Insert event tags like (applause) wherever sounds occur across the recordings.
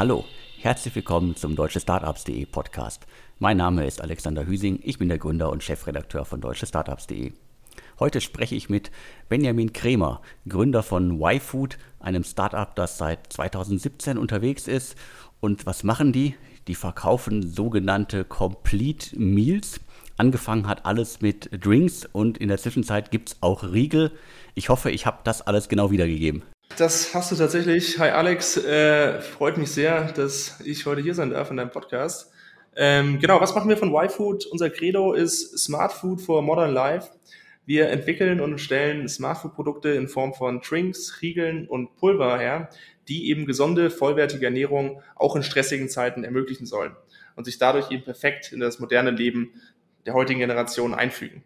Hallo, herzlich willkommen zum Deutsche Startups.de Podcast. Mein Name ist Alexander Hüsing, ich bin der Gründer und Chefredakteur von Deutsche Startups.de. Heute spreche ich mit Benjamin Kremer, Gründer von YFood, einem Startup, das seit 2017 unterwegs ist. Und was machen die? Die verkaufen sogenannte Complete Meals. Angefangen hat alles mit Drinks und in der Zwischenzeit gibt es auch Riegel. Ich hoffe, ich habe das alles genau wiedergegeben. Das hast du tatsächlich. Hi Alex, äh, freut mich sehr, dass ich heute hier sein darf in deinem Podcast. Ähm, genau, was machen wir von YFood? Unser Credo ist Smart Food for Modern Life. Wir entwickeln und stellen Smart Food Produkte in Form von Drinks, Riegeln und Pulver her, die eben gesunde, vollwertige Ernährung auch in stressigen Zeiten ermöglichen sollen und sich dadurch eben perfekt in das moderne Leben der heutigen Generation einfügen.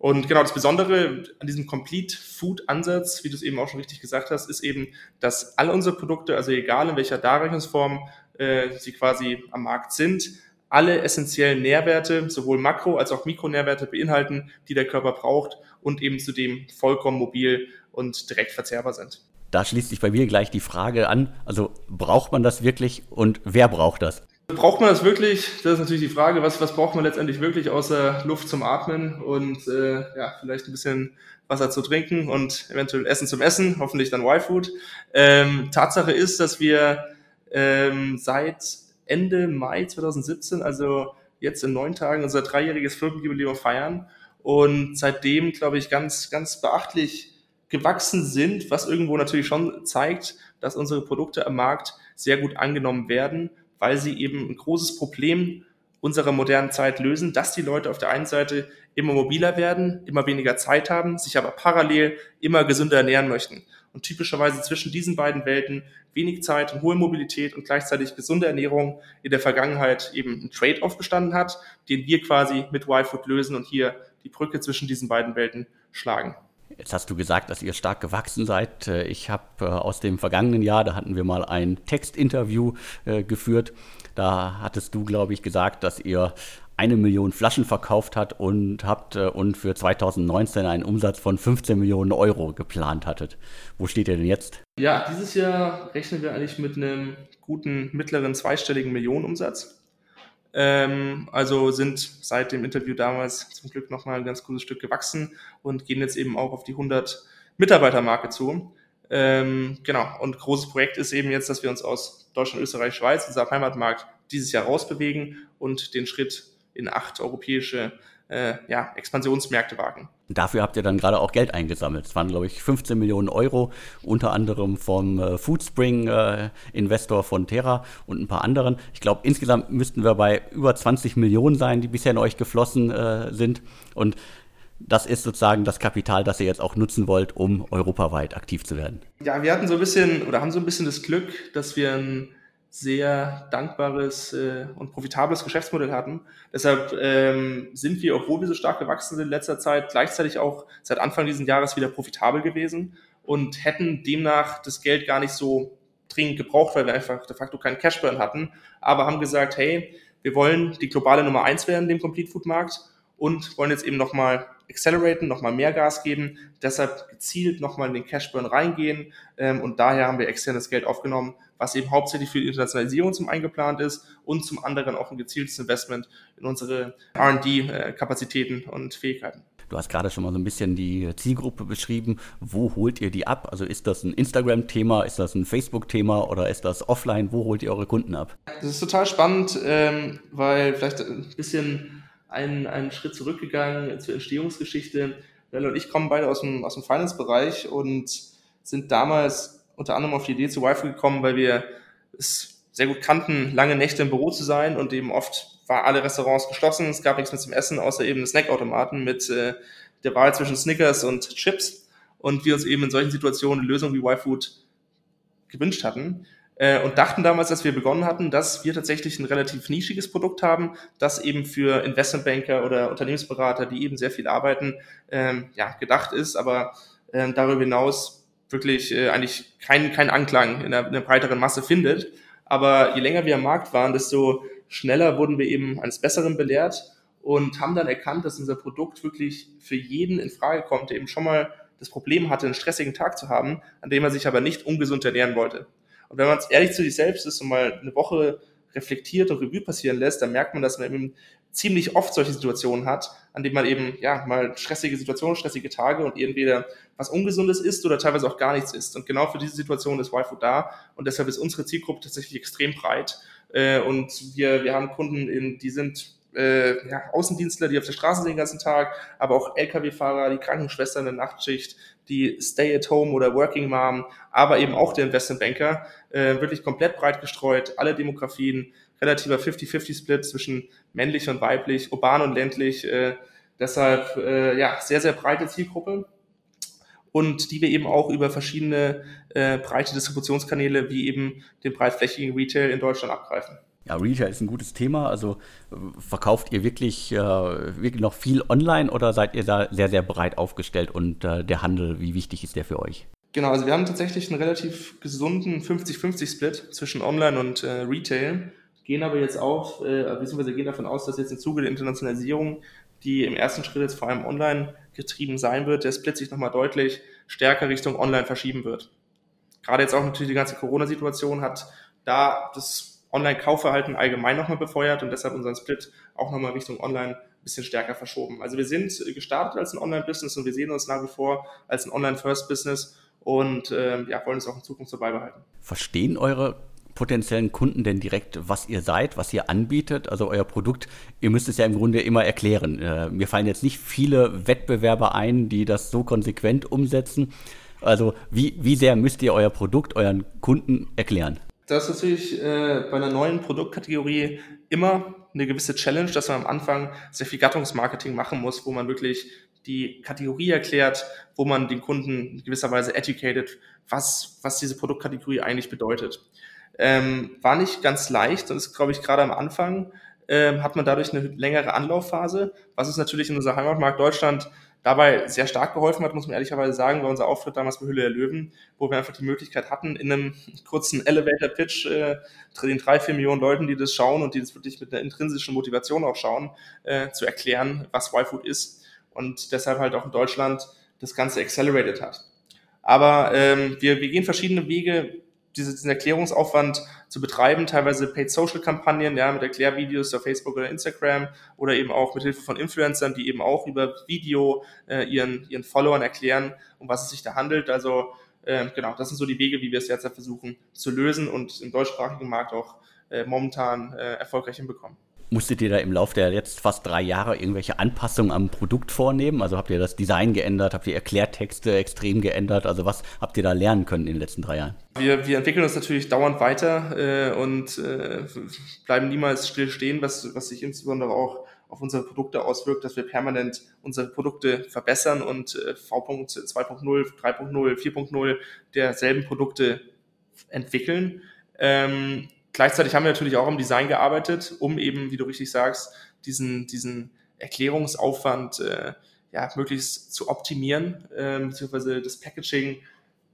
Und genau das Besondere an diesem Complete Food Ansatz, wie du es eben auch schon richtig gesagt hast, ist eben, dass alle unsere Produkte, also egal in welcher Darreichungsform äh, sie quasi am Markt sind, alle essentiellen Nährwerte, sowohl Makro- als auch Mikronährwerte beinhalten, die der Körper braucht und eben zudem vollkommen mobil und direkt verzehrbar sind. Da schließt sich bei mir gleich die Frage an, also braucht man das wirklich und wer braucht das? Braucht man das wirklich? Das ist natürlich die Frage, was, was braucht man letztendlich wirklich außer Luft zum Atmen und äh, ja, vielleicht ein bisschen Wasser zu trinken und eventuell Essen zum Essen, hoffentlich dann Y-Food. Ähm, Tatsache ist, dass wir ähm, seit Ende Mai 2017, also jetzt in neun Tagen, unser dreijähriges Firmenjubiläum feiern und seitdem, glaube ich, ganz, ganz beachtlich gewachsen sind, was irgendwo natürlich schon zeigt, dass unsere Produkte am Markt sehr gut angenommen werden weil sie eben ein großes Problem unserer modernen Zeit lösen, dass die Leute auf der einen Seite immer mobiler werden, immer weniger Zeit haben, sich aber parallel immer gesünder ernähren möchten. Und typischerweise zwischen diesen beiden Welten wenig Zeit und hohe Mobilität und gleichzeitig gesunde Ernährung in der Vergangenheit eben ein Trade-off gestanden hat, den wir quasi mit Y-Food lösen und hier die Brücke zwischen diesen beiden Welten schlagen. Jetzt hast du gesagt, dass ihr stark gewachsen seid. Äh, ich habe äh, aus dem vergangenen Jahr, da hatten wir mal ein Textinterview äh, geführt. Da hattest du, glaube ich, gesagt, dass ihr eine Million Flaschen verkauft hat und habt und für 2019 einen Umsatz von 15 Millionen Euro geplant hattet. Wo steht ihr denn jetzt? Ja, dieses Jahr rechnen wir eigentlich mit einem guten mittleren zweistelligen Millionenumsatz. Ähm, also sind seit dem Interview damals zum Glück nochmal ein ganz gutes Stück gewachsen und gehen jetzt eben auch auf die 100 Mitarbeitermarke zu. Ähm, genau, und großes Projekt ist eben jetzt, dass wir uns aus Deutschland, Österreich, Schweiz, unser Heimatmarkt, dieses Jahr rausbewegen und den Schritt in acht europäische äh, ja, Expansionsmärkte wagen. Dafür habt ihr dann gerade auch Geld eingesammelt. Es waren, glaube ich, 15 Millionen Euro, unter anderem vom äh, Foodspring äh, von Terra und ein paar anderen. Ich glaube, insgesamt müssten wir bei über 20 Millionen sein, die bisher in euch geflossen äh, sind. Und das ist sozusagen das Kapital, das ihr jetzt auch nutzen wollt, um europaweit aktiv zu werden. Ja, wir hatten so ein bisschen oder haben so ein bisschen das Glück, dass wir ein sehr dankbares äh, und profitables Geschäftsmodell hatten. Deshalb ähm, sind wir, obwohl wir so stark gewachsen sind in letzter Zeit, gleichzeitig auch seit Anfang dieses Jahres wieder profitabel gewesen und hätten demnach das Geld gar nicht so dringend gebraucht, weil wir einfach de facto keinen Cashburn hatten, aber haben gesagt, hey, wir wollen die globale Nummer eins werden, dem Complete Food Markt und wollen jetzt eben nochmal acceleraten, nochmal mehr Gas geben, deshalb gezielt nochmal in den Cashburn reingehen ähm, und daher haben wir externes Geld aufgenommen, was eben hauptsächlich für die Internationalisierung zum einen geplant ist und zum anderen auch ein gezieltes Investment in unsere R&D-Kapazitäten äh, und Fähigkeiten. Du hast gerade schon mal so ein bisschen die Zielgruppe beschrieben. Wo holt ihr die ab? Also ist das ein Instagram-Thema, ist das ein Facebook-Thema oder ist das offline? Wo holt ihr eure Kunden ab? Das ist total spannend, ähm, weil vielleicht ein bisschen einen, einen Schritt zurückgegangen zur Entstehungsgeschichte. Lelle und ich kommen beide aus dem, aus dem Finance-Bereich und sind damals unter anderem auf die Idee zu Wi-Fi gekommen, weil wir es sehr gut kannten, lange Nächte im Büro zu sein und eben oft war alle Restaurants geschlossen, es gab nichts mehr zum Essen, außer eben Snackautomaten mit äh, der Wahl zwischen Snickers und Chips. Und wir uns eben in solchen Situationen eine Lösung wie Y-Food gewünscht hatten äh, und dachten damals, dass wir begonnen hatten, dass wir tatsächlich ein relativ nischiges Produkt haben, das eben für Investmentbanker oder Unternehmensberater, die eben sehr viel arbeiten, ähm, ja, gedacht ist, aber äh, darüber hinaus wirklich äh, eigentlich keinen kein Anklang in der, in der breiteren Masse findet. Aber je länger wir am Markt waren, desto schneller wurden wir eben eines Besseren belehrt und haben dann erkannt, dass unser Produkt wirklich für jeden in Frage kommt, der eben schon mal das Problem hatte, einen stressigen Tag zu haben, an dem er sich aber nicht ungesund ernähren wollte. Und wenn man es ehrlich zu sich selbst ist und mal eine Woche reflektiert und Revue passieren lässt, dann merkt man, dass man eben ziemlich oft solche Situationen hat, an denen man eben ja mal stressige Situationen, stressige Tage und entweder was Ungesundes ist oder teilweise auch gar nichts ist. Und genau für diese Situation ist YFO da und deshalb ist unsere Zielgruppe tatsächlich extrem breit. Äh, und wir, wir haben Kunden, in, die sind äh, ja, Außendienstler, die auf der Straße sind den ganzen Tag, aber auch Lkw-Fahrer, die Krankenschwestern in der Nachtschicht, die Stay-at-Home oder Working Mom, aber eben auch der Investmentbanker, äh, wirklich komplett breit gestreut, alle Demografien, relativer 50-50-Split zwischen männlich und weiblich, urban und ländlich, äh, deshalb äh, ja sehr, sehr breite Zielgruppe und die wir eben auch über verschiedene äh, breite Distributionskanäle wie eben den breitflächigen Retail in Deutschland abgreifen. Ja, Retail ist ein gutes Thema. Also verkauft ihr wirklich, äh, wirklich noch viel online oder seid ihr da sehr, sehr breit aufgestellt und äh, der Handel, wie wichtig ist der für euch? Genau, also wir haben tatsächlich einen relativ gesunden 50-50-Split zwischen Online und äh, Retail, gehen aber jetzt auf, äh, beziehungsweise gehen davon aus, dass jetzt im Zuge der Internationalisierung, die im ersten Schritt jetzt vor allem online getrieben sein wird, der Split sich nochmal deutlich stärker Richtung Online verschieben wird. Gerade jetzt auch natürlich die ganze Corona-Situation hat da das Online-Kaufverhalten allgemein nochmal befeuert und deshalb unseren Split auch nochmal Richtung Online ein bisschen stärker verschoben. Also wir sind gestartet als ein Online-Business und wir sehen uns nach wie vor als ein Online-First-Business und äh, ja, wollen es auch in Zukunft so beibehalten. Verstehen eure potenziellen Kunden denn direkt, was ihr seid, was ihr anbietet, also euer Produkt? Ihr müsst es ja im Grunde immer erklären. Äh, mir fallen jetzt nicht viele Wettbewerber ein, die das so konsequent umsetzen. Also wie, wie sehr müsst ihr euer Produkt euren Kunden erklären? Das ist natürlich äh, bei einer neuen Produktkategorie immer eine gewisse Challenge, dass man am Anfang sehr viel Gattungsmarketing machen muss, wo man wirklich die Kategorie erklärt, wo man den Kunden in gewisser Weise educated, was, was diese Produktkategorie eigentlich bedeutet. Ähm, war nicht ganz leicht und ist, glaube ich, gerade am Anfang ähm, hat man dadurch eine längere Anlaufphase, was ist natürlich in unser Heimatmarkt Deutschland dabei sehr stark geholfen hat, muss man ehrlicherweise sagen, war unser Auftritt damals bei Hülle der Löwen, wo wir einfach die Möglichkeit hatten, in einem kurzen Elevator-Pitch äh, den drei, vier Millionen Leuten, die das schauen und die das wirklich mit einer intrinsischen Motivation auch schauen, äh, zu erklären, was Y-Food ist und deshalb halt auch in Deutschland das Ganze accelerated hat. Aber ähm, wir, wir gehen verschiedene Wege, diesen Erklärungsaufwand zu betreiben, teilweise Paid Social Kampagnen, ja, mit Erklärvideos auf Facebook oder Instagram oder eben auch mit Hilfe von Influencern, die eben auch über Video äh, ihren, ihren Followern erklären, um was es sich da handelt. Also äh, genau, das sind so die Wege, wie wir es jetzt versuchen zu lösen und im deutschsprachigen Markt auch äh, momentan äh, erfolgreich hinbekommen. Musstet ihr da im Laufe der jetzt fast drei Jahre irgendwelche Anpassungen am Produkt vornehmen? Also habt ihr das Design geändert? Habt ihr Erklärtexte extrem geändert? Also was habt ihr da lernen können in den letzten drei Jahren? Wir, wir entwickeln uns natürlich dauernd weiter äh, und äh, bleiben niemals still stehen, was, was sich insbesondere auch auf unsere Produkte auswirkt, dass wir permanent unsere Produkte verbessern und äh, V.2.0, 3.0, 4.0 derselben Produkte entwickeln. Ähm, Gleichzeitig haben wir natürlich auch im Design gearbeitet, um eben, wie du richtig sagst, diesen, diesen Erklärungsaufwand äh, ja, möglichst zu optimieren, äh, beziehungsweise das Packaging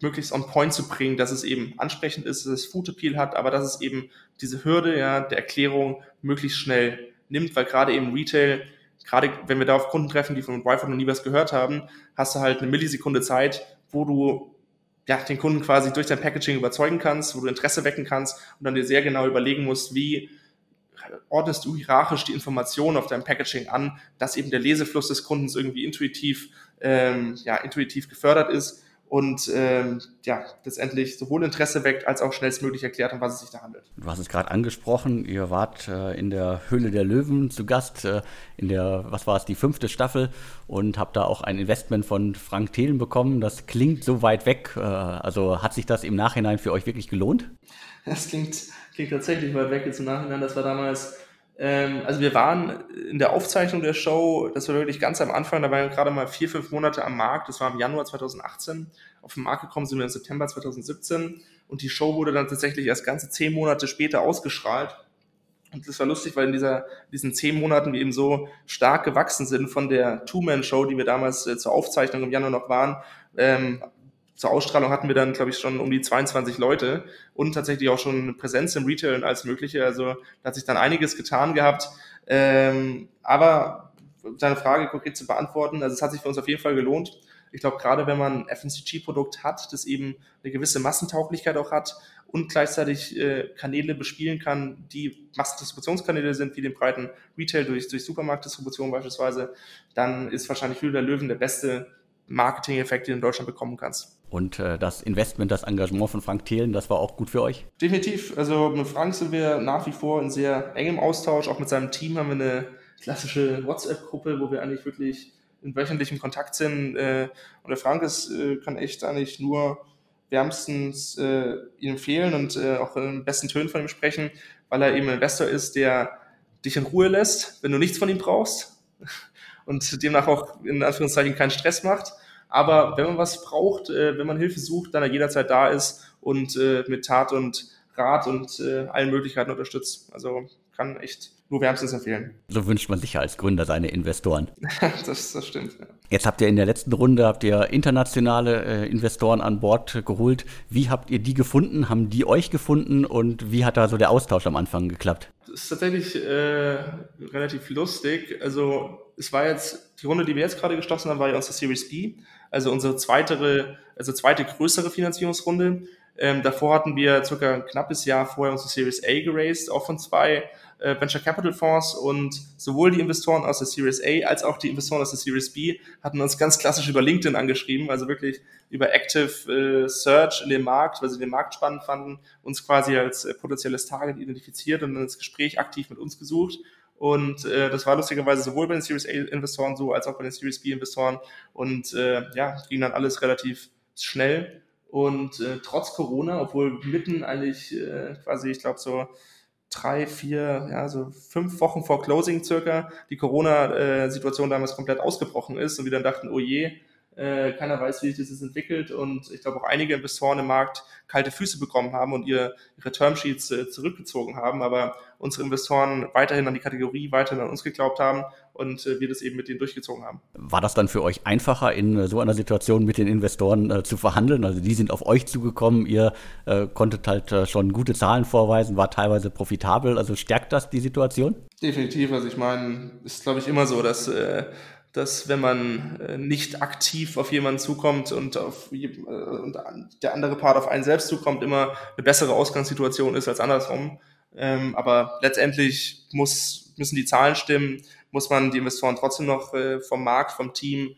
möglichst on point zu bringen, dass es eben ansprechend ist, dass es Food Appeal hat, aber dass es eben diese Hürde ja, der Erklärung möglichst schnell nimmt, weil gerade eben Retail, gerade wenn wir da auf Kunden treffen, die von Wi-Fi noch nie was gehört haben, hast du halt eine Millisekunde Zeit, wo du ja, den Kunden quasi durch dein Packaging überzeugen kannst, wo du Interesse wecken kannst und dann dir sehr genau überlegen musst, wie ordnest du hierarchisch die Informationen auf deinem Packaging an, dass eben der Lesefluss des Kundens irgendwie intuitiv, ähm, ja, intuitiv gefördert ist und ähm, ja, letztendlich sowohl Interesse weckt, als auch schnellstmöglich erklärt, um was es sich da handelt. Du hast es gerade angesprochen, ihr wart äh, in der Höhle der Löwen zu Gast, äh, in der, was war es, die fünfte Staffel und habt da auch ein Investment von Frank Thelen bekommen. Das klingt so weit weg. Äh, also hat sich das im Nachhinein für euch wirklich gelohnt? Das klingt, klingt tatsächlich weit weg jetzt im Nachhinein. Das war damals ähm, also wir waren in der Aufzeichnung der Show, das war wirklich ganz am Anfang, da waren wir gerade mal vier, fünf Monate am Markt, das war im Januar 2018. Auf den Markt gekommen sind wir im September 2017 und die Show wurde dann tatsächlich erst ganze zehn Monate später ausgestrahlt. Und das war lustig, weil in dieser, diesen zehn Monaten wir eben so stark gewachsen sind von der Two-Man-Show, die wir damals äh, zur Aufzeichnung im Januar noch waren, ähm, zur Ausstrahlung hatten wir dann, glaube ich, schon um die 22 Leute und tatsächlich auch schon Präsenz im Retail und alles Mögliche. Also da hat sich dann einiges getan gehabt. Ähm, aber deine Frage konkret zu beantworten, also es hat sich für uns auf jeden Fall gelohnt. Ich glaube, gerade wenn man ein FMCG-Produkt hat, das eben eine gewisse Massentauglichkeit auch hat und gleichzeitig äh, Kanäle bespielen kann, die Massendistributionskanäle sind, wie den breiten Retail durch, durch Supermarktdistribution beispielsweise, dann ist wahrscheinlich Höhle der Löwen der beste Marketing-Effekt, den du in Deutschland bekommen kannst. Und äh, das Investment, das Engagement von Frank Thelen, das war auch gut für euch? Definitiv. Also mit Frank sind wir nach wie vor in sehr engem Austausch. Auch mit seinem Team haben wir eine klassische WhatsApp-Gruppe, wo wir eigentlich wirklich in wöchentlichem Kontakt sind. Äh, und der Frank ist, äh, kann echt eigentlich nur wärmstens äh, ihn empfehlen und äh, auch in besten Tönen von ihm sprechen, weil er eben ein Investor ist, der dich in Ruhe lässt, wenn du nichts von ihm brauchst (laughs) und demnach auch in Anführungszeichen keinen Stress macht aber wenn man was braucht, äh, wenn man Hilfe sucht, dann er jederzeit da ist und äh, mit Tat und Rat und äh, allen Möglichkeiten unterstützt. Also kann echt nur wärmstens empfehlen. So wünscht man sich ja als Gründer seine Investoren. (laughs) das, das stimmt. Ja. Jetzt habt ihr in der letzten Runde habt ihr internationale äh, Investoren an Bord geholt. Wie habt ihr die gefunden? Haben die euch gefunden und wie hat da so der Austausch am Anfang geklappt? Das ist tatsächlich äh, relativ lustig. Also es war jetzt die Runde, die wir jetzt gerade geschlossen haben, war ja unsere Series B also unsere zweite, also zweite größere Finanzierungsrunde. Ähm, davor hatten wir circa ein knappes Jahr vorher unsere Series A geraced, auch von zwei äh, Venture Capital Fonds und sowohl die Investoren aus der Series A als auch die Investoren aus der Series B hatten uns ganz klassisch über LinkedIn angeschrieben, also wirklich über Active äh, Search in dem Markt, weil sie den Markt spannend fanden, uns quasi als äh, potenzielles Target identifiziert und dann das Gespräch aktiv mit uns gesucht und äh, das war lustigerweise sowohl bei den Series A-Investoren so, als auch bei den Series B-Investoren. Und äh, ja, ging dann alles relativ schnell. Und äh, trotz Corona, obwohl mitten eigentlich äh, quasi, ich glaube, so drei, vier, ja, so fünf Wochen vor Closing circa, die Corona-Situation damals komplett ausgebrochen ist und wir dann dachten, oh je, äh, keiner weiß, wie sich das entwickelt und ich glaube auch einige Investoren im Markt kalte Füße bekommen haben und ihr, ihre Termsheets äh, zurückgezogen haben, aber unsere Investoren weiterhin an die Kategorie, weiterhin an uns geglaubt haben und äh, wir das eben mit denen durchgezogen haben. War das dann für euch einfacher, in äh, so einer Situation mit den Investoren äh, zu verhandeln? Also die sind auf euch zugekommen, ihr äh, konntet halt äh, schon gute Zahlen vorweisen, war teilweise profitabel. Also stärkt das die Situation? Definitiv. Also ich meine, ist glaube ich immer so, dass dass wenn man äh, nicht aktiv auf jemanden zukommt und, auf, äh, und der andere Part auf einen selbst zukommt, immer eine bessere Ausgangssituation ist als andersrum. Ähm, aber letztendlich muss, müssen die Zahlen stimmen, muss man die Investoren trotzdem noch äh, vom Markt, vom Team,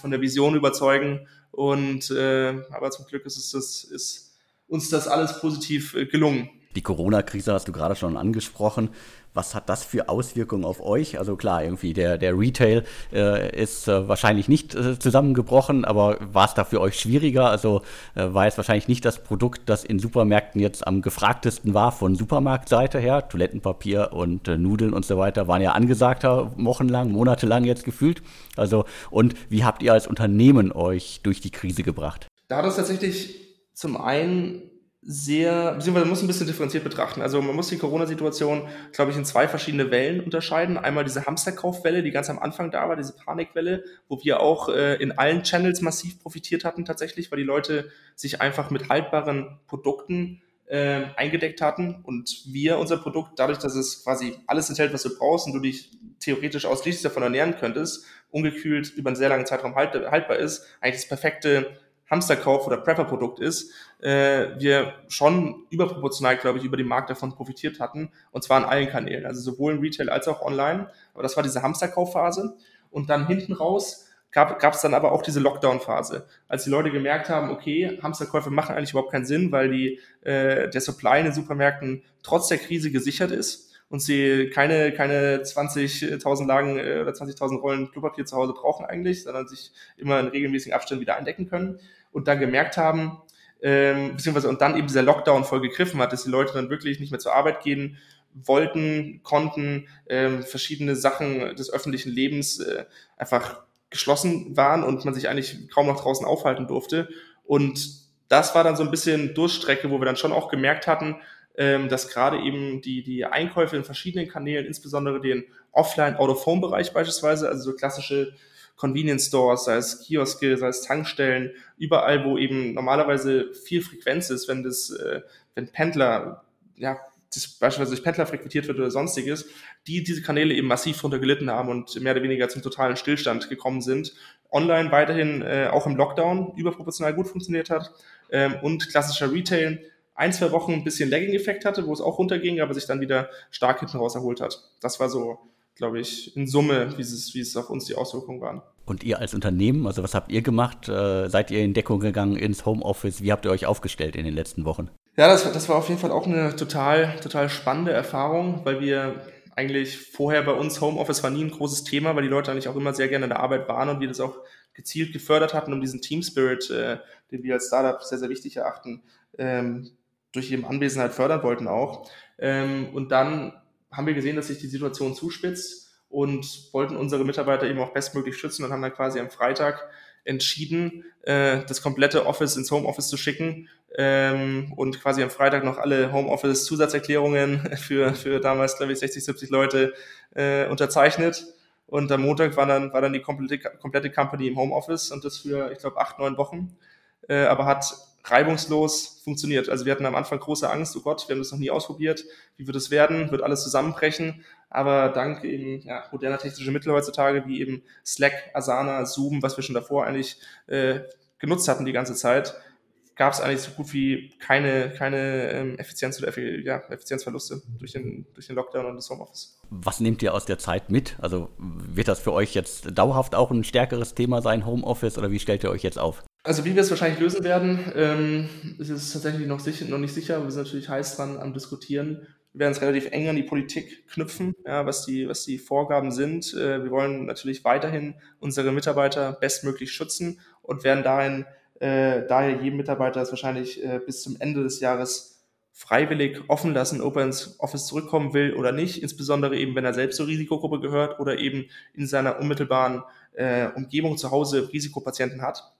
von der Vision überzeugen. Und aber zum Glück ist es ist uns das alles positiv gelungen. Die Corona-Krise hast du gerade schon angesprochen. Was hat das für Auswirkungen auf euch? Also klar, irgendwie der, der Retail äh, ist äh, wahrscheinlich nicht äh, zusammengebrochen, aber war es da für euch schwieriger? Also äh, war es wahrscheinlich nicht das Produkt, das in Supermärkten jetzt am gefragtesten war von Supermarktseite her? Toilettenpapier und äh, Nudeln und so weiter waren ja angesagter wochenlang, monatelang jetzt gefühlt. Also und wie habt ihr als Unternehmen euch durch die Krise gebracht? Da hat uns tatsächlich zum einen sehr, beziehungsweise man muss ein bisschen differenziert betrachten. Also man muss die Corona-Situation, glaube ich, in zwei verschiedene Wellen unterscheiden. Einmal diese Hamsterkaufwelle, die ganz am Anfang da war, diese Panikwelle, wo wir auch äh, in allen Channels massiv profitiert hatten tatsächlich, weil die Leute sich einfach mit haltbaren Produkten äh, eingedeckt hatten und wir unser Produkt, dadurch, dass es quasi alles enthält, was du brauchst und du dich theoretisch ausschließlich davon ernähren könntest, ungekühlt über einen sehr langen Zeitraum halt, haltbar ist, eigentlich das perfekte Hamsterkauf oder Prepper-Produkt ist, äh, wir schon überproportional, glaube ich, über den Markt davon profitiert hatten. Und zwar in allen Kanälen, also sowohl im Retail als auch online. Aber das war diese Hamsterkaufphase. Und dann hinten raus gab es dann aber auch diese Lockdown-Phase, als die Leute gemerkt haben, okay, Hamsterkäufe machen eigentlich überhaupt keinen Sinn, weil die, äh, der Supply in den Supermärkten trotz der Krise gesichert ist und sie keine, keine 20.000 Lagen äh, oder 20.000 Rollen Klopapier zu Hause brauchen eigentlich, sondern sich immer in regelmäßigen Abständen wieder eindecken können und dann gemerkt haben, ähm, beziehungsweise und dann eben dieser Lockdown voll gegriffen hat, dass die Leute dann wirklich nicht mehr zur Arbeit gehen wollten, konnten, ähm, verschiedene Sachen des öffentlichen Lebens äh, einfach geschlossen waren und man sich eigentlich kaum noch draußen aufhalten durfte. Und das war dann so ein bisschen Durchstrecke, wo wir dann schon auch gemerkt hatten, ähm, dass gerade eben die, die Einkäufe in verschiedenen Kanälen, insbesondere den Offline-Out-of-Home-Bereich beispielsweise, also so klassische Convenience Stores, sei es Kioske, sei es Tankstellen, überall, wo eben normalerweise viel Frequenz ist, wenn das, äh, wenn Pendler ja das beispielsweise durch Pendler frequentiert wird oder sonstiges, die diese Kanäle eben massiv drunter gelitten haben und mehr oder weniger zum totalen Stillstand gekommen sind. Online weiterhin äh, auch im Lockdown überproportional gut funktioniert hat ähm, und klassischer Retail ein, zwei Wochen ein bisschen Lagging-Effekt hatte, wo es auch runterging, aber sich dann wieder stark hinten raus erholt hat. Das war so, glaube ich, in Summe, wie es, wie es auf uns die Auswirkungen waren. Und ihr als Unternehmen, also was habt ihr gemacht? Äh, seid ihr in Deckung gegangen ins Homeoffice? Wie habt ihr euch aufgestellt in den letzten Wochen? Ja, das, das war auf jeden Fall auch eine total, total spannende Erfahrung, weil wir eigentlich vorher bei uns Homeoffice war nie ein großes Thema, weil die Leute eigentlich auch immer sehr gerne in der Arbeit waren und wir das auch gezielt gefördert hatten, um diesen Team Spirit, äh, den wir als Startup sehr, sehr wichtig erachten, ähm, durch ihre Anwesenheit fördern wollten auch. Ähm, und dann haben wir gesehen, dass sich die Situation zuspitzt und wollten unsere Mitarbeiter eben auch bestmöglich schützen und haben dann quasi am Freitag entschieden, äh, das komplette Office ins Homeoffice zu schicken ähm, und quasi am Freitag noch alle Homeoffice-Zusatzerklärungen (laughs) für, für damals, glaube ich, 60, 70 Leute äh, unterzeichnet. Und am Montag war dann, war dann die komplette, komplette Company im Homeoffice und das für, ich glaube, acht, neun Wochen. Äh, aber hat reibungslos funktioniert. Also wir hatten am Anfang große Angst, oh Gott, wir haben das noch nie ausprobiert, wie wird es werden, wird alles zusammenbrechen, aber dank eben ja, moderner technischer Mittel heutzutage, wie eben Slack, Asana, Zoom, was wir schon davor eigentlich äh, genutzt hatten die ganze Zeit, gab es eigentlich so gut wie keine, keine ähm, Effizienz oder ja, Effizienzverluste durch den, durch den Lockdown und das Homeoffice. Was nehmt ihr aus der Zeit mit? Also wird das für euch jetzt dauerhaft auch ein stärkeres Thema sein, Homeoffice, oder wie stellt ihr euch jetzt auf? Also wie wir es wahrscheinlich lösen werden, ähm, ist es tatsächlich noch, sicher, noch nicht sicher, aber wir sind natürlich heiß dran am Diskutieren. Wir werden es relativ eng an die Politik knüpfen, ja, was, die, was die Vorgaben sind. Äh, wir wollen natürlich weiterhin unsere Mitarbeiter bestmöglich schützen und werden dahin, äh, daher jedem Mitarbeiter es wahrscheinlich äh, bis zum Ende des Jahres freiwillig offen lassen, ob er ins Office zurückkommen will oder nicht, insbesondere eben, wenn er selbst zur Risikogruppe gehört oder eben in seiner unmittelbaren äh, Umgebung zu Hause Risikopatienten hat.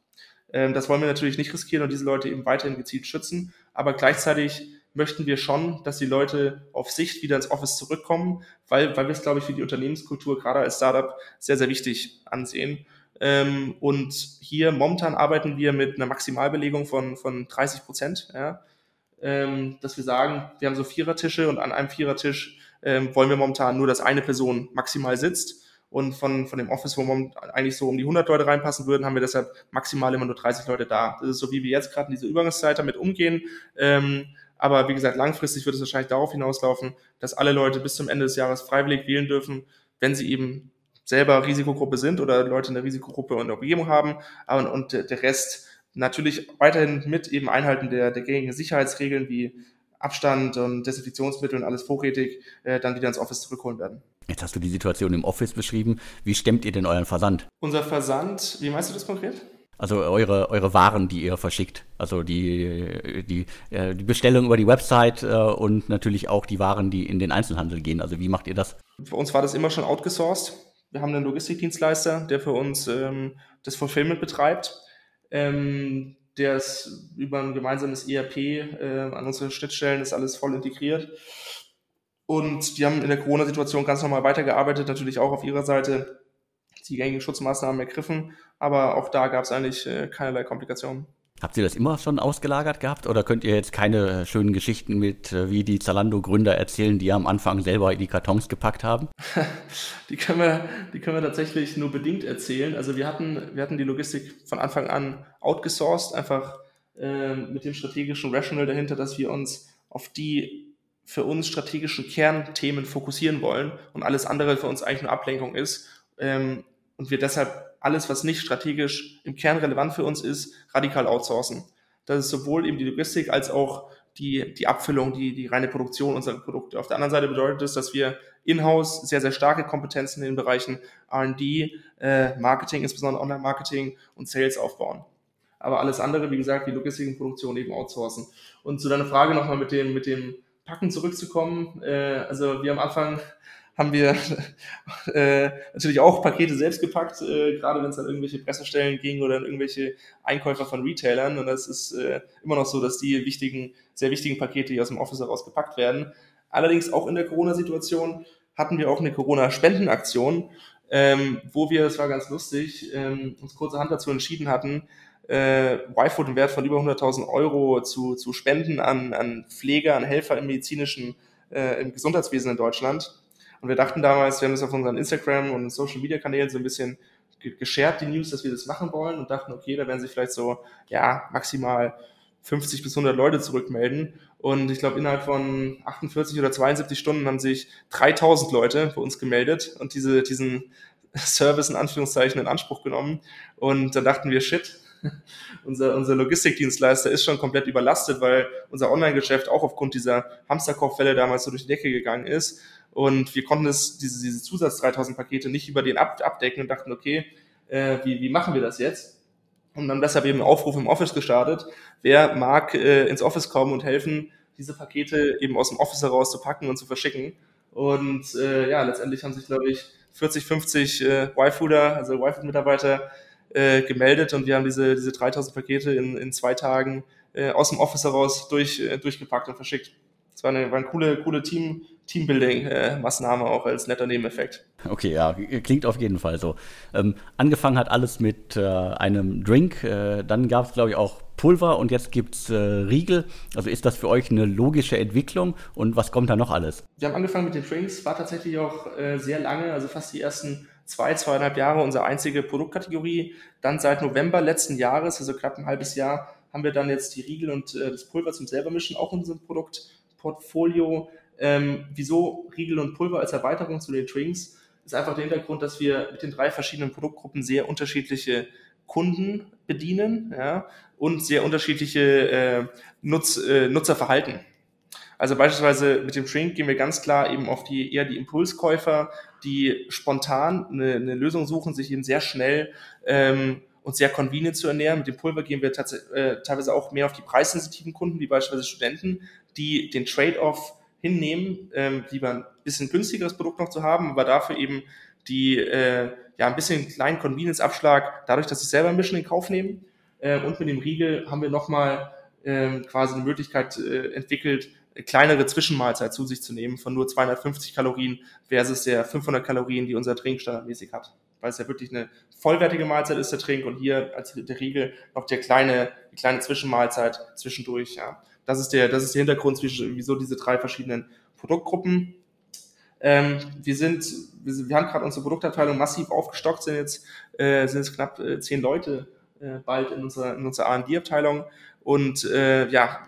Ähm, das wollen wir natürlich nicht riskieren und diese Leute eben weiterhin gezielt schützen. Aber gleichzeitig möchten wir schon, dass die Leute auf Sicht wieder ins Office zurückkommen, weil, weil wir es, glaube ich, für die Unternehmenskultur gerade als Startup sehr, sehr wichtig ansehen. Ähm, und hier momentan arbeiten wir mit einer Maximalbelegung von, von 30 Prozent, ja, ähm, dass wir sagen, wir haben so Vierertische und an einem Vierertisch wollen wir momentan nur, dass eine Person maximal sitzt und von, von dem Office, wo eigentlich so um die 100 Leute reinpassen würden, haben wir deshalb maximal immer nur 30 Leute da. Das ist so, wie wir jetzt gerade in dieser Übergangszeit damit umgehen. Ähm, aber wie gesagt, langfristig wird es wahrscheinlich darauf hinauslaufen, dass alle Leute bis zum Ende des Jahres freiwillig wählen dürfen, wenn sie eben selber Risikogruppe sind oder Leute in der Risikogruppe und der Umgebung haben. Aber, und der Rest natürlich weiterhin mit eben Einhalten der, der gängigen Sicherheitsregeln wie Abstand und Desinfektionsmittel und alles vorrätig äh, dann wieder ins Office zurückholen werden. Jetzt hast du die Situation im Office beschrieben. Wie stemmt ihr denn euren Versand? Unser Versand, wie meinst du das konkret? Also eure, eure Waren, die ihr verschickt. Also die, die, äh, die Bestellung über die Website äh, und natürlich auch die Waren, die in den Einzelhandel gehen. Also wie macht ihr das? Für uns war das immer schon outgesourced. Wir haben einen Logistikdienstleister, der für uns ähm, das Fulfillment betreibt. Ähm, der ist über ein gemeinsames ERP äh, an unsere Schnittstellen ist alles voll integriert. Und die haben in der Corona-Situation ganz normal weitergearbeitet, natürlich auch auf ihrer Seite die gängigen Schutzmaßnahmen ergriffen, aber auch da gab es eigentlich äh, keinerlei Komplikationen. Habt ihr das immer schon ausgelagert gehabt oder könnt ihr jetzt keine äh, schönen Geschichten mit, äh, wie die Zalando-Gründer erzählen, die am Anfang selber die Kartons gepackt haben? (laughs) die, können wir, die können wir tatsächlich nur bedingt erzählen. Also wir hatten, wir hatten die Logistik von Anfang an outgesourced, einfach äh, mit dem strategischen Rational dahinter, dass wir uns auf die für uns strategischen Kernthemen fokussieren wollen und alles andere für uns eigentlich nur Ablenkung ist ähm, und wir deshalb alles, was nicht strategisch im Kern relevant für uns ist, radikal outsourcen. Das ist sowohl eben die Logistik als auch die, die Abfüllung, die, die reine Produktion unserer Produkte. Auf der anderen Seite bedeutet es, dass wir in-house sehr, sehr starke Kompetenzen in den Bereichen R&D, äh, Marketing, insbesondere Online-Marketing und Sales aufbauen. Aber alles andere, wie gesagt, die Logistik und Produktion eben outsourcen. Und zu deiner Frage nochmal mit dem, mit dem Packen zurückzukommen. Äh, also wir am Anfang haben wir (laughs) äh, natürlich auch Pakete selbst gepackt, äh, gerade wenn es an irgendwelche Pressestellen ging oder an irgendwelche Einkäufer von Retailern. Und das ist äh, immer noch so, dass die wichtigen, sehr wichtigen Pakete hier aus dem Office heraus gepackt werden. Allerdings auch in der Corona-Situation hatten wir auch eine Corona-Spendenaktion, ähm, wo wir, das war ganz lustig, ähm, uns kurzerhand dazu entschieden hatten, äh, YFood im Wert von über 100.000 Euro zu, zu spenden an, an Pfleger, an Helfer im medizinischen äh, im Gesundheitswesen in Deutschland. Und wir dachten damals, wir haben das auf unseren Instagram und Social Media Kanälen so ein bisschen geshared, die News, dass wir das machen wollen und dachten, okay, da werden sich vielleicht so, ja, maximal 50 bis 100 Leute zurückmelden. Und ich glaube, innerhalb von 48 oder 72 Stunden haben sich 3000 Leute bei uns gemeldet und diese, diesen Service in Anführungszeichen in Anspruch genommen. Und dann dachten wir, shit, (laughs) unser, unser Logistikdienstleister ist schon komplett überlastet, weil unser Online-Geschäft auch aufgrund dieser Hamsterkaufwelle damals so durch die Decke gegangen ist. Und wir konnten es, diese, diese Zusatz 3000 Pakete nicht über den ab, abdecken und dachten, okay, äh, wie, wie machen wir das jetzt? Und dann deshalb eben einen Aufruf im Office gestartet. Wer mag äh, ins Office kommen und helfen, diese Pakete eben aus dem Office heraus zu packen und zu verschicken? Und äh, ja, letztendlich haben sich, glaube ich, 40, 50 äh, Y-Fooder, also Y-Food-Mitarbeiter äh, gemeldet und wir haben diese, diese 3000 Pakete in, in zwei Tagen äh, aus dem Office heraus durch, äh, durchgepackt und verschickt. Das war eine, war eine coole, coole Team, Teambuilding-Maßnahme auch als netter Nebeneffekt. Okay, ja, klingt auf jeden Fall so. Ähm, angefangen hat alles mit äh, einem Drink, äh, dann gab es, glaube ich, auch Pulver und jetzt gibt es äh, Riegel. Also ist das für euch eine logische Entwicklung und was kommt da noch alles? Wir haben angefangen mit den Drinks, war tatsächlich auch äh, sehr lange, also fast die ersten zwei, zweieinhalb Jahre unsere einzige Produktkategorie. Dann seit November letzten Jahres, also knapp ein halbes Jahr, haben wir dann jetzt die Riegel und äh, das Pulver zum selbermischen auch in unserem Produktportfolio. Ähm, wieso Riegel und Pulver als Erweiterung zu den Drinks? Ist einfach der Hintergrund, dass wir mit den drei verschiedenen Produktgruppen sehr unterschiedliche Kunden bedienen ja, und sehr unterschiedliche äh, Nutz, äh, Nutzerverhalten. Also beispielsweise mit dem Drink gehen wir ganz klar eben auf die eher die Impulskäufer, die spontan eine, eine Lösung suchen, sich eben sehr schnell ähm, und sehr convenient zu ernähren. Mit dem Pulver gehen wir äh, teilweise auch mehr auf die preissensitiven Kunden, wie beispielsweise Studenten, die den Trade-off hinnehmen, ähm, lieber ein bisschen günstigeres Produkt noch zu haben, aber dafür eben die äh, ja ein bisschen kleinen Convenience-Abschlag, dadurch, dass sie selber mischen, in Kauf nehmen. Äh, und mit dem Riegel haben wir nochmal äh, quasi eine Möglichkeit äh, entwickelt, kleinere Zwischenmahlzeit zu sich zu nehmen von nur 250 Kalorien versus der 500 Kalorien, die unser Trink standardmäßig hat. Weil es ja wirklich eine vollwertige Mahlzeit ist, der Trink, und hier als der Riegel noch der kleine, die kleine Zwischenmahlzeit zwischendurch, ja. Das ist der, das ist der Hintergrund, wieso diese drei verschiedenen Produktgruppen. Ähm, wir sind, wir, wir haben gerade unsere Produktabteilung massiv aufgestockt, sind jetzt, äh, sind jetzt knapp äh, zehn Leute äh, bald in unserer, in unserer R&D-Abteilung und äh, ja,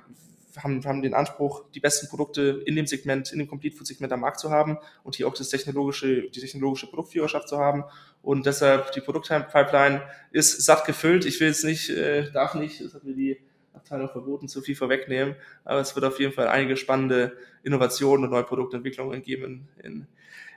haben, haben den Anspruch, die besten Produkte in dem Segment, in dem Complete Food Segment am Markt zu haben und hier auch das technologische, die technologische Produktführerschaft zu haben. Und deshalb die Produktpipeline ist satt gefüllt. Ich will jetzt nicht, äh, darf nicht, das hat mir die Abteilung verboten, zu viel vorwegnehmen. Aber es wird auf jeden Fall einige spannende Innovationen und neue Produktentwicklungen geben in,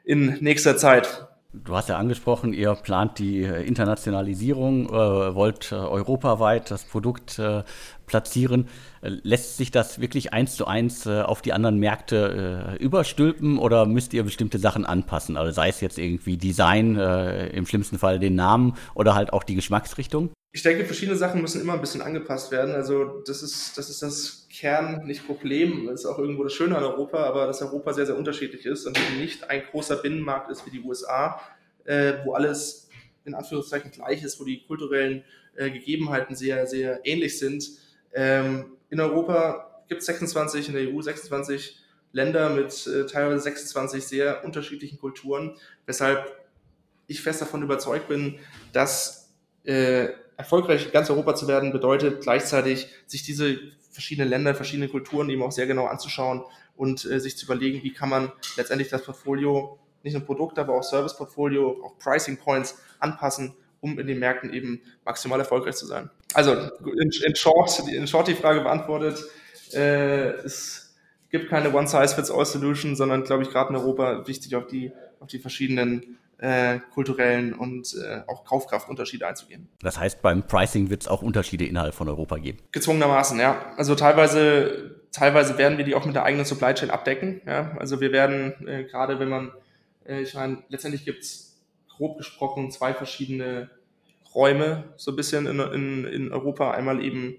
in, in nächster Zeit. Du hast ja angesprochen, ihr plant die äh, Internationalisierung, äh, wollt äh, europaweit das Produkt äh, platzieren. Äh, lässt sich das wirklich eins zu eins äh, auf die anderen Märkte überstülpen oder müsst ihr bestimmte Sachen anpassen? Also sei es jetzt irgendwie Design, im schlimmsten Fall den Namen oder halt auch die Geschmacksrichtung? Ich denke, verschiedene Sachen müssen immer ein bisschen angepasst werden. Also das ist das, ist das Kern, nicht Problem. Das ist auch irgendwo das Schöne an Europa, aber dass Europa sehr, sehr unterschiedlich ist und nicht ein großer Binnenmarkt ist wie die USA, äh, wo alles in Anführungszeichen gleich ist, wo die kulturellen äh, Gegebenheiten sehr, sehr ähnlich sind. Ähm, in Europa gibt es 26, in der EU 26 Länder mit äh, teilweise 26 sehr unterschiedlichen Kulturen, weshalb ich fest davon überzeugt bin, dass äh, erfolgreich in ganz Europa zu werden, bedeutet gleichzeitig, sich diese verschiedenen Länder, verschiedene Kulturen eben auch sehr genau anzuschauen und äh, sich zu überlegen, wie kann man letztendlich das Portfolio, nicht nur Produkt, aber auch Service-Portfolio, auch Pricing Points anpassen, um in den Märkten eben maximal erfolgreich zu sein. Also in, in, short, in short die Frage beantwortet, äh, es gibt keine One-Size-Fits-All-Solution, sondern glaube ich gerade in Europa wichtig auf die, auf die verschiedenen äh, kulturellen und äh, auch Kaufkraftunterschiede einzugehen. Das heißt, beim Pricing wird es auch Unterschiede innerhalb von Europa geben? Gezwungenermaßen, ja. Also teilweise, teilweise werden wir die auch mit der eigenen Supply Chain abdecken. Ja. Also wir werden, äh, gerade wenn man, äh, ich meine, letztendlich gibt es grob gesprochen zwei verschiedene Räume, so ein bisschen in, in, in Europa. Einmal eben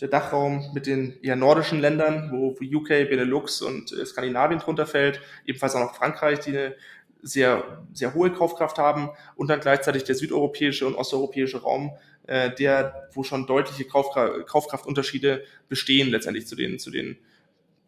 der Dachraum mit den eher nordischen Ländern, wo UK, Benelux und äh, Skandinavien drunter fällt, ebenfalls auch noch Frankreich, die eine sehr, sehr hohe Kaufkraft haben und dann gleichzeitig der südeuropäische und osteuropäische Raum, äh, der, wo schon deutliche Kaufkraft, Kaufkraftunterschiede bestehen letztendlich zu den, zu den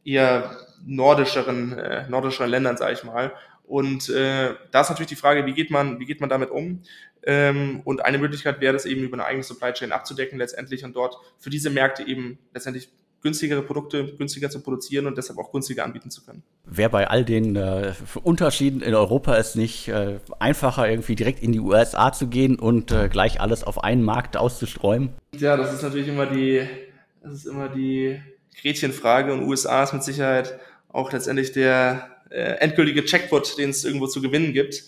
eher nordischeren, äh, nordischeren Ländern, sage ich mal. Und äh, da ist natürlich die Frage, wie geht man, wie geht man damit um? Ähm, und eine Möglichkeit wäre das eben über eine eigene Supply Chain abzudecken letztendlich und dort für diese Märkte eben letztendlich günstigere Produkte günstiger zu produzieren und deshalb auch günstiger anbieten zu können. Wäre bei all den äh, Unterschieden in Europa es nicht äh, einfacher, irgendwie direkt in die USA zu gehen und äh, gleich alles auf einen Markt auszustreuen? Ja, das ist natürlich immer die, das ist immer die Gretchenfrage und USA ist mit Sicherheit auch letztendlich der äh, endgültige Checkpot, den es irgendwo zu gewinnen gibt.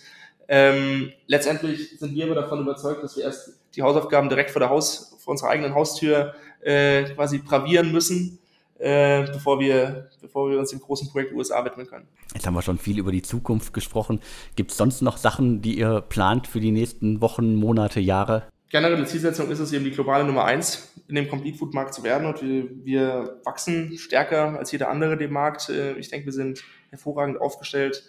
Ähm, letztendlich sind wir aber davon überzeugt, dass wir erst die Hausaufgaben direkt vor der Haus, vor unserer eigenen Haustür äh, quasi bravieren müssen, äh, bevor, wir, bevor wir uns dem großen Projekt USA widmen können. Jetzt haben wir schon viel über die Zukunft gesprochen. Gibt es sonst noch Sachen, die ihr plant für die nächsten Wochen, Monate, Jahre? Generelle Zielsetzung ist es eben, die globale Nummer eins in dem Complete Food Markt zu werden und wir, wir wachsen stärker als jeder andere dem Markt. Äh, ich denke, wir sind hervorragend aufgestellt,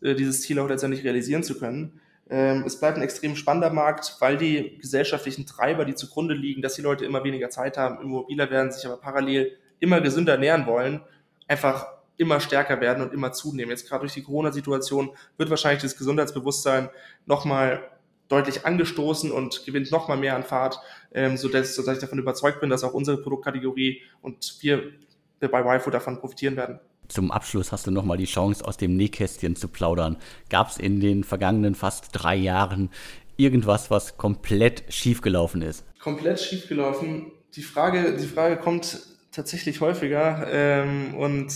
äh, dieses Ziel auch letztendlich realisieren zu können. Ähm, es bleibt ein extrem spannender Markt, weil die gesellschaftlichen Treiber, die zugrunde liegen, dass die Leute immer weniger Zeit haben, immobiler werden, sich aber parallel immer gesünder ernähren wollen, einfach immer stärker werden und immer zunehmen. Jetzt gerade durch die Corona-Situation wird wahrscheinlich das Gesundheitsbewusstsein nochmal deutlich angestoßen und gewinnt nochmal mehr an Fahrt, ähm, sodass, sodass ich davon überzeugt bin, dass auch unsere Produktkategorie und wir bei YFO davon profitieren werden. Zum Abschluss hast du nochmal die Chance, aus dem Nähkästchen zu plaudern. Gab es in den vergangenen fast drei Jahren irgendwas, was komplett schiefgelaufen ist? Komplett schiefgelaufen. Die Frage, die Frage kommt tatsächlich häufiger ähm, und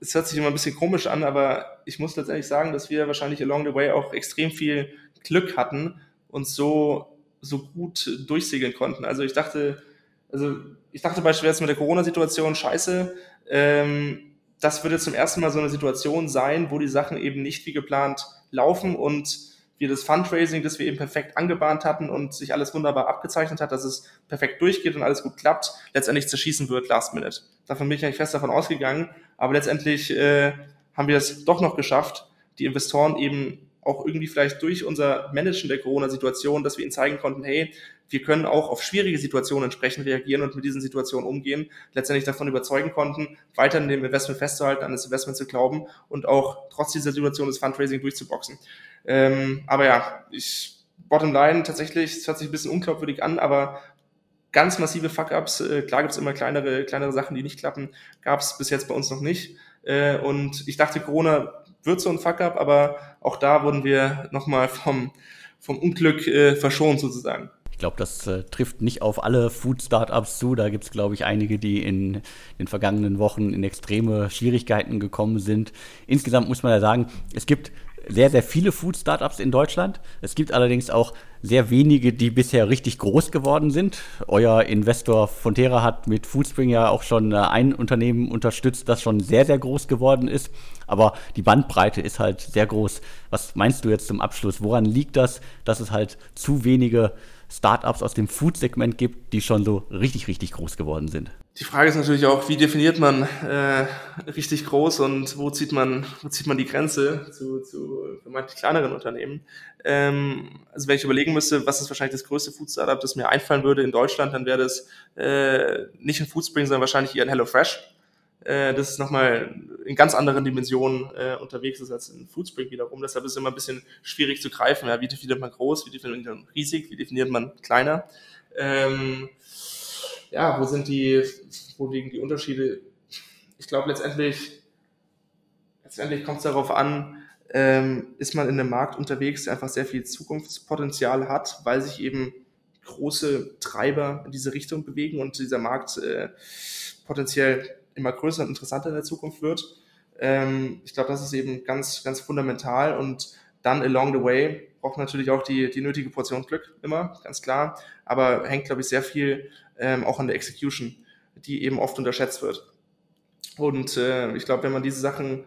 es hört sich immer ein bisschen komisch an, aber ich muss letztendlich sagen, dass wir wahrscheinlich along the way auch extrem viel Glück hatten und so, so gut durchsegeln konnten. Also ich dachte, also ich dachte beispielsweise mit der Corona-Situation, scheiße, ähm, das würde zum ersten Mal so eine Situation sein, wo die Sachen eben nicht wie geplant laufen und wir das Fundraising, das wir eben perfekt angebahnt hatten und sich alles wunderbar abgezeichnet hat, dass es perfekt durchgeht und alles gut klappt, letztendlich zerschießen wird last minute. Davon bin ich eigentlich fest davon ausgegangen, aber letztendlich äh, haben wir es doch noch geschafft, die Investoren eben auch irgendwie vielleicht durch unser Managen der Corona-Situation, dass wir ihnen zeigen konnten, hey, wir können auch auf schwierige Situationen entsprechend reagieren und mit diesen Situationen umgehen, letztendlich davon überzeugen konnten, weiter in dem Investment festzuhalten, an das Investment zu glauben und auch trotz dieser Situation das Fundraising durchzuboxen. Ähm, aber ja, ich, bottom line, tatsächlich, es hört sich ein bisschen unglaubwürdig an, aber ganz massive Fuck-Ups, äh, klar gibt es immer kleinere, kleinere Sachen, die nicht klappen, gab es bis jetzt bei uns noch nicht. Äh, und ich dachte, Corona wird so ein Fuck-up, aber auch da wurden wir nochmal vom, vom Unglück äh, verschont sozusagen. Ich glaube, das äh, trifft nicht auf alle Food-Startups zu. Da gibt es, glaube ich, einige, die in den vergangenen Wochen in extreme Schwierigkeiten gekommen sind. Insgesamt muss man ja sagen, es gibt sehr, sehr viele Food-Startups in Deutschland. Es gibt allerdings auch sehr wenige, die bisher richtig groß geworden sind. Euer Investor Fonterra hat mit Foodspring ja auch schon äh, ein Unternehmen unterstützt, das schon sehr, sehr groß geworden ist. Aber die Bandbreite ist halt sehr groß. Was meinst du jetzt zum Abschluss? Woran liegt das, dass es halt zu wenige Startups aus dem Food-Segment gibt, die schon so richtig, richtig groß geworden sind? Die Frage ist natürlich auch, wie definiert man äh, richtig groß und wo zieht man, wo zieht man die Grenze zu, zu vermeintlich kleineren Unternehmen? Ähm, also wenn ich überlegen müsste, was ist wahrscheinlich das größte Food-Startup, das mir einfallen würde in Deutschland, dann wäre das äh, nicht ein Foodspring, sondern wahrscheinlich eher ein HelloFresh äh, das ist nochmal in ganz anderen Dimensionen äh, unterwegs ist als in Foodspring wiederum. Deshalb ist es immer ein bisschen schwierig zu greifen. Ja, wie definiert man groß, wie definiert man riesig, wie definiert man kleiner? Ähm, ja, wo sind die, wo liegen die Unterschiede? Ich glaube letztendlich, letztendlich kommt es darauf an, ähm, ist man in einem Markt unterwegs, der einfach sehr viel Zukunftspotenzial hat, weil sich eben große Treiber in diese Richtung bewegen und dieser Markt äh, potenziell immer größer und interessanter in der Zukunft wird. Ähm, ich glaube, das ist eben ganz, ganz fundamental und dann along the way braucht natürlich auch die, die nötige Portion Glück immer, ganz klar, aber hängt, glaube ich, sehr viel ähm, auch an der Execution, die eben oft unterschätzt wird. Und äh, ich glaube, wenn man diese Sachen,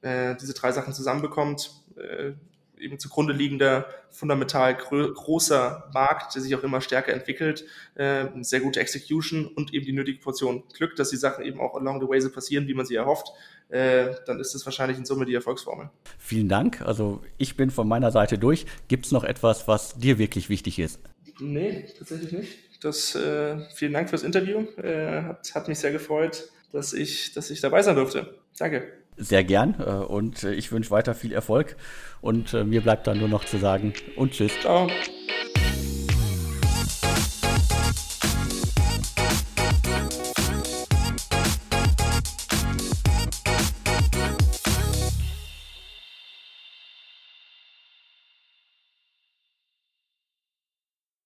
äh, diese drei Sachen zusammenbekommt, äh, eben zugrunde liegender, fundamental großer Markt, der sich auch immer stärker entwickelt, äh, sehr gute Execution und eben die nötige Portion Glück, dass die Sachen eben auch along the way so passieren, wie man sie erhofft, äh, dann ist das wahrscheinlich in Summe die Erfolgsformel. Vielen Dank. Also ich bin von meiner Seite durch. Gibt es noch etwas, was dir wirklich wichtig ist? Nee, tatsächlich nicht. Das, äh, vielen Dank fürs Interview. Äh, hat, hat mich sehr gefreut. dass ich, dass ich dabei sein durfte. Danke. Sehr gern äh, und äh, ich wünsche weiter viel Erfolg und äh, mir bleibt dann nur noch zu sagen und tschüss. Ciao.